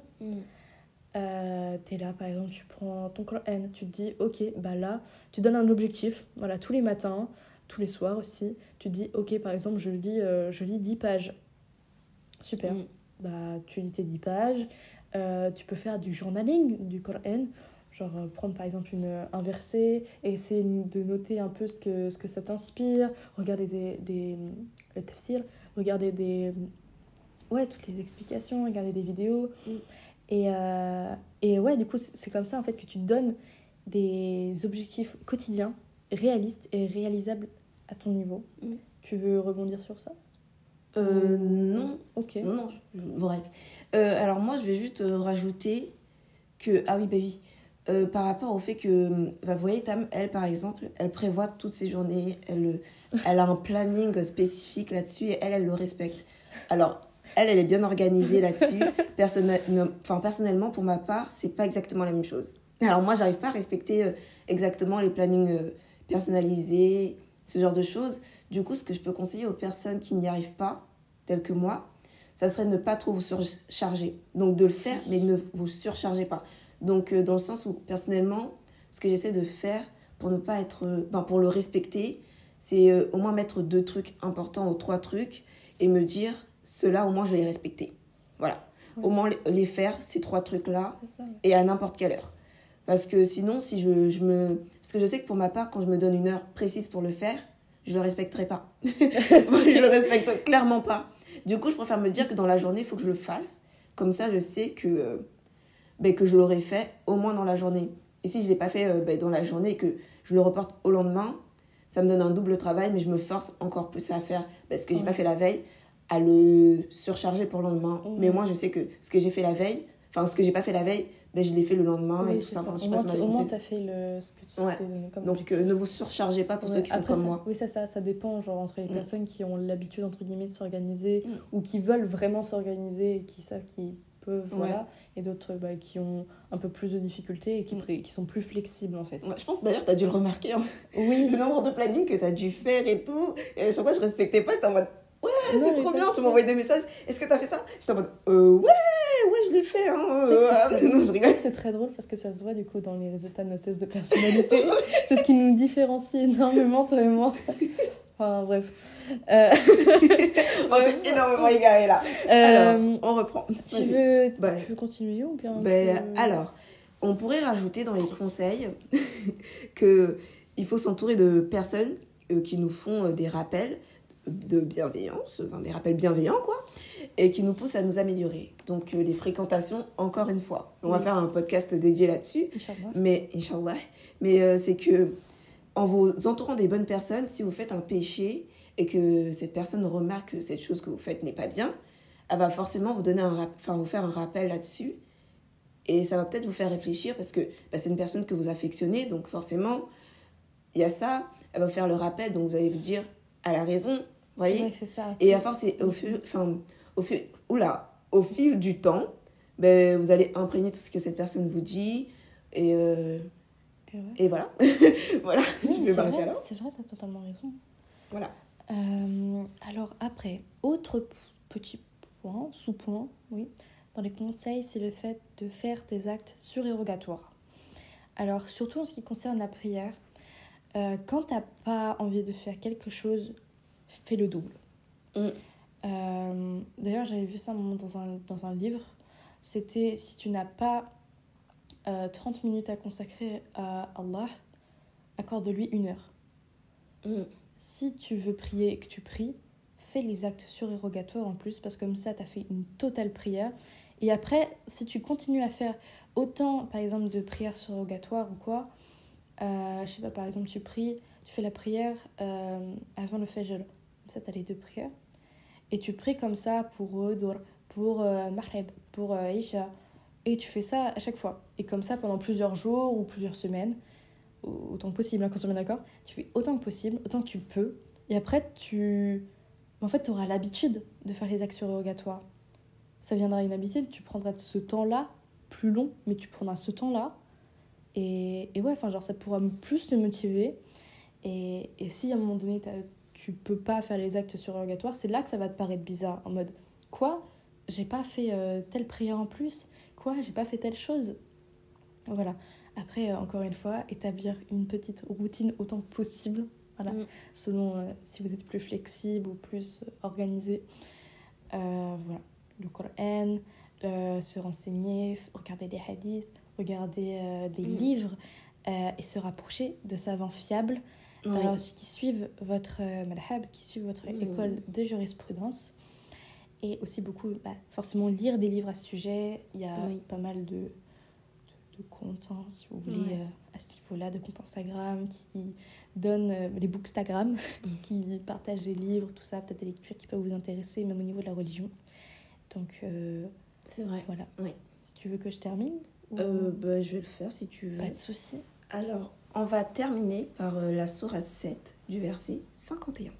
Euh, t'es là, par exemple, tu prends ton Coran, tu te dis, ok, bah là, tu donnes un objectif, voilà, tous les matins, tous les soirs aussi, tu te dis, ok, par exemple, je lis, euh, je lis 10 pages. Super. Mm. Bah, tu lis tes 10 pages, Euh, tu peux faire du journaling du Coran, genre euh, prendre par exemple une, un verset et essayer de noter un peu ce que, ce que ça t'inspire, regarder des, des tafsirs, regarder des, ouais, toutes les explications, regarder des vidéos. Mm. Et, euh, et ouais, du coup, c'est comme ça en fait que tu te donnes des objectifs quotidiens, réalistes et réalisables à ton niveau. Mm. Tu veux rebondir sur ça? Euh, non, Ok. non, non, bref. Euh, alors moi, je vais juste rajouter que, ah oui, bah oui, euh, par rapport au fait que, bah, vous voyez, Tam, elle, par exemple, elle prévoit toutes ses journées, elle, elle a un planning spécifique là-dessus et elle, elle le respecte. Alors, elle, elle est bien organisée là-dessus. Personnel, personnellement, pour ma part, c'est pas exactement la même chose. Alors moi, j'arrive pas à respecter euh, exactement les plannings euh, personnalisés, ce genre de choses. Du coup, ce que je peux conseiller aux personnes qui n'y arrivent pas, telles que moi, ça serait de ne pas trop vous surcharger. Donc de le faire, mais ne vous surchargez pas. Donc euh, dans le sens où, personnellement, ce que j'essaie de faire pour ne pas être... ben, pour le respecter, c'est au moins mettre deux trucs importants ou trois trucs et me dire, ceux-là, au moins, je vais les respecter. Voilà. Ouais. Au moins, les- faire, ces trois trucs-là, et à n'importe quelle heure. Parce que sinon, si je, je me... Parce que je sais que pour ma part, quand je me donne une heure précise pour le faire, je le respecterai pas. je le respecte clairement pas. Du coup, je préfère me dire que dans la journée, il faut que je le fasse. Comme ça, je sais que, euh, ben, que je l'aurai fait au moins dans la journée. Et si je ne l'ai pas fait euh, ben, dans la journée et que je le reporte au lendemain, ça me donne un double travail, mais je me force encore plus à faire parce que j'ai Ouais. pas fait la veille, à le surcharger pour le lendemain. Ouais. Mais moi, je sais que ce que j'ai fait la veille, enfin, ce que j'ai pas fait la veille, ben, je l'ai fait le lendemain Oui, et tout ça. ça. Enfin, je Au sais pas moins, si tu- au moins, t'as fait le, ce que tu Ouais. comme Donc, euh, ne vous surchargez pas pour Ouais, ceux qui sont après, comme ça- moi. Oui, c'est ça, ça dépend, genre entre les Mm. personnes qui ont l'habitude, entre guillemets, de s'organiser Mm. ou qui veulent vraiment s'organiser et qui savent qu'ils peuvent, Ouais. voilà, et d'autres bah, qui ont un peu plus de difficultés et qui, Mm. qui sont plus flexibles en fait. Ouais, je pense d'ailleurs, tu as dû le remarquer, hein. Oui, le nombre de planning que tu as dû faire et tout. Et à chaque fois, je respectais pas, j'étais en mode, Non, c'est trop bien, tu m'envoies des messages, est-ce que tu as fait ça? J'étais en mode, euh, ouais, ouais, je l'ai fait, hein. euh, non, je rigole. C'est très drôle parce que ça se voit du coup dans les résultats de nos tests de personnalité. c'est ce qui nous différencie énormément, toi et moi. Enfin bref. Euh, On s'est énormément égaré là. euh, Alors, on reprend. tu, veux, Bah, tu veux continuer ou bien Ben, tu- alors, on pourrait rajouter dans les conseils que il faut s'entourer de personnes qui nous font des rappels de bienveillance, enfin, des rappels bienveillants quoi, et qui nous poussent à nous améliorer. Donc euh, les fréquentations, encore une fois, on va faire un podcast dédié là-dessus, mais Inch'Allah, mais euh, c'est que en vous entourant des bonnes personnes, si vous faites un péché et que cette personne remarque que cette chose que vous faites n'est pas bien, elle va forcément vous donner un enfin vous faire un rappel là-dessus. Et ça va peut-être vous faire réfléchir parce que bah, c'est une personne que vous affectionnez. Donc forcément il y a ça, elle va vous faire le rappel. Donc vous allez vous dire elle a raison, voyez Ouais, c'est ça. et à force, au fil, enfin, au fil, oula, au fil du temps, ben, vous allez imprégner tout ce que cette personne vous dit. Et, euh, Et, ouais. Et voilà. voilà, Oui, je vais c'est m'arrêter vrai, là. C'est vrai, t'as totalement raison. Voilà. Euh, alors après, autre petit point, sous-point, oui, dans les conseils, c'est le fait de faire des actes surérogatoires. Alors surtout en ce qui concerne la prière, euh, quand t'as pas envie de faire quelque chose, fais le double. Mm. Euh, D'ailleurs, j'avais vu ça un moment dans un, dans un livre. C'était si tu n'as pas euh, 30 minutes à consacrer à Allah, accorde-lui une heure. Mm. Si tu veux prier et que tu pries, fais les actes surérogatoires en plus, parce que comme ça, tu as fait une totale prière. Et après, si tu continues à faire autant, par exemple, de prières surérogatoires ou quoi, euh, je sais pas, par exemple, tu pries, tu fais la prière euh, avant le fajr. Ça, tu as les deux prières. Et tu pries comme ça pour Udur, pour euh, Maghrib, pour euh, Isha. Et tu fais ça à chaque fois. Et comme ça, pendant plusieurs jours ou plusieurs semaines, au- autant que possible, quand on est d'accord, tu fais autant que possible, autant que tu peux. Et après, tu. En fait, tu auras l'habitude de faire les actes surérogatoires. Ça viendra une habitude, tu prendras ce temps-là, plus long, mais tu prendras ce temps-là. Et, et ouais, enfin, genre, ça pourra plus te motiver. Et, et si à un moment donné, t'as- tu peux pas faire les actes surérogatoires, c'est là que ça va te paraître bizarre. En mode, quoi? J'ai pas fait euh, telle prière en plus? Quoi? J'ai pas fait telle chose? Voilà. Après, euh, encore une fois, établir une petite routine autant que possible. Voilà. Mm. Selon euh, si vous êtes plus flexible ou plus organisé. Voilà. Le Coran, se renseigner, regarder des hadiths, regarder des Mm. livres et se rapprocher de savants fiables Oui. euh, ceux qui suivent votre euh, madhab, qui suivent votre école de jurisprudence. Et aussi beaucoup, bah, forcément, lire des livres à ce sujet. Il y a Oui. pas mal de, de, de comptes, hein, si vous voulez, Ouais. euh, à ce niveau-là, de comptes Instagram qui donnent euh, les bookstagram, Mm. qui partagent des livres, tout ça, peut-être des lectures qui peuvent vous intéresser, même au niveau de la religion. Donc, euh, C'est vrai. voilà. Oui. Tu veux que je termine ou- bah, je vais le faire si tu veux. Pas de souci. Alors, on va terminer par euh, la sourate 7 du verset 51.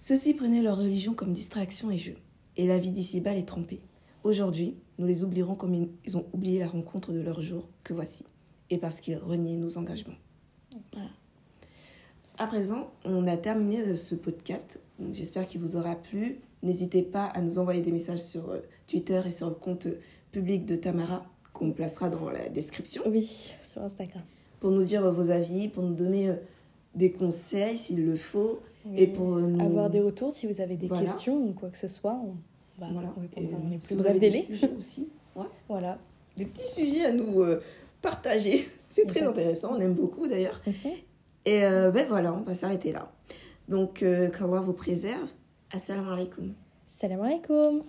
Ceux-ci prenaient leur religion comme distraction et jeu, et la vie d'ici-bas les trompait. Aujourd'hui, nous les oublierons comme ils- ont oublié la rencontre de leur jour que voici, et parce qu'ils reniaient nos engagements. Voilà. À présent, on a terminé euh, ce podcast. J'espère qu'il vous aura plu. N'hésitez pas à nous envoyer des messages sur euh, Twitter et sur le compte public de Tamara qu'on placera dans la description Oui, sur Instagram. Pour nous dire euh, vos avis, pour nous donner euh, des conseils s'il le faut, et Oui. pour euh, nous... avoir des retours si vous avez des Voilà. questions ou quoi que ce soit. On va Voilà. on Et, répondra dans les si plus vous brefs avez des délais. sujets aussi, ouais. Voilà. des petits sujets à nous euh, partager. C'est très intéressant, on aime beaucoup d'ailleurs. Et euh, ben voilà, on va s'arrêter là. Donc, euh, qu'Allah vous préserve. Assalamu alaikum. Salam alaikum.